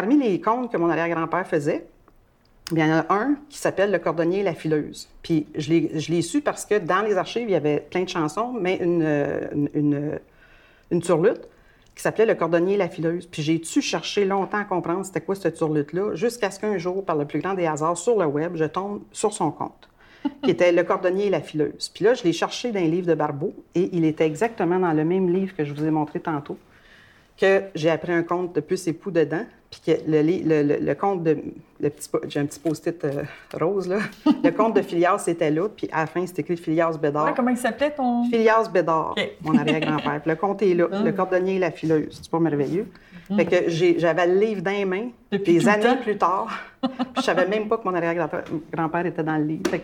parmi les contes que mon arrière-grand-père faisait, il y en a un qui s'appelle Le cordonnier et la fileuse. Puis je l'ai su parce que dans les archives, il y avait plein de chansons, mais une, une, une, une turlute qui s'appelait Le cordonnier et la fileuse. Puis j'ai dû chercher longtemps à comprendre c'était quoi cette turlute-là, jusqu'à ce qu'un jour, par le plus grand des hasards, sur le web, je tombe sur son compte, qui était Le cordonnier et la fileuse. Puis là, je l'ai cherché dans un livre de Barbeau, et il était exactement dans le même livre que je vous ai montré tantôt, que j'ai appris un conte de Puce et Pou dedans, puis que le, le, le- le conte de... le petit J'ai un petit post-it euh, rose, là. Le conte de Phileas était là, puis à la fin, c'était écrit Phileas Bédard. Ouais, comment il s'appelait ton? Phileas Bédard, mon arrière-grand-père. Puis le conte est là, Ah. le cordonnier et la fileuse. C'est pas merveilleux. Fait que j'ai- j'avais le livre dans les mains, Depuis des années plus tard. puis je savais même pas que mon arrière-grand-père grand-père était dans le livre. Fait que